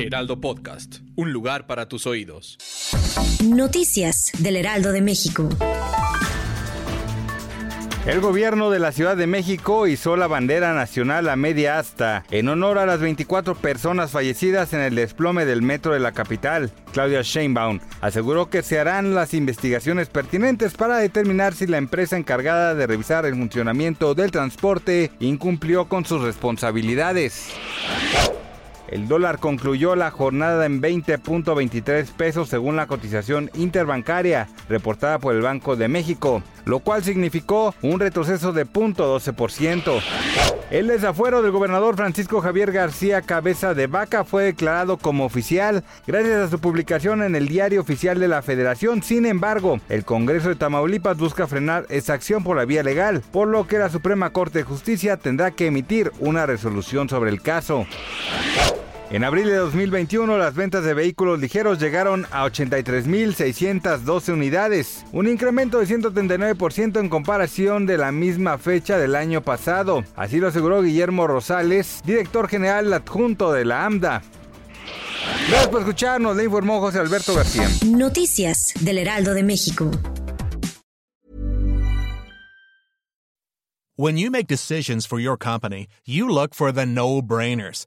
Heraldo Podcast, un lugar para tus oídos. Noticias del Heraldo de México. El gobierno de la Ciudad de México izó la bandera nacional a media asta en honor a las 24 personas fallecidas en el desplome del metro de la capital. Claudia Sheinbaum aseguró que se harán las investigaciones pertinentes para determinar si la empresa encargada de revisar el funcionamiento del transporte incumplió con sus responsabilidades. El dólar concluyó la jornada en 20.23 pesos según la cotización interbancaria reportada por el Banco de México, lo cual significó un retroceso de 0.12%. El desafuero del gobernador Francisco Javier García Cabeza de Vaca fue declarado como oficial gracias a su publicación en el Diario Oficial de la Federación. Sin embargo, el Congreso de Tamaulipas busca frenar esa acción por la vía legal, por lo que la Suprema Corte de Justicia tendrá que emitir una resolución sobre el caso. En abril de 2021 las ventas de vehículos ligeros llegaron a 83.612 unidades, un incremento de 139% en comparación de la misma fecha del año pasado. Así lo aseguró Guillermo Rosales, director general adjunto de la AMDA. Gracias por escucharnos, le informó José Alberto García. Noticias del Heraldo de México. When you make decisions for your company, you look for the no-brainers.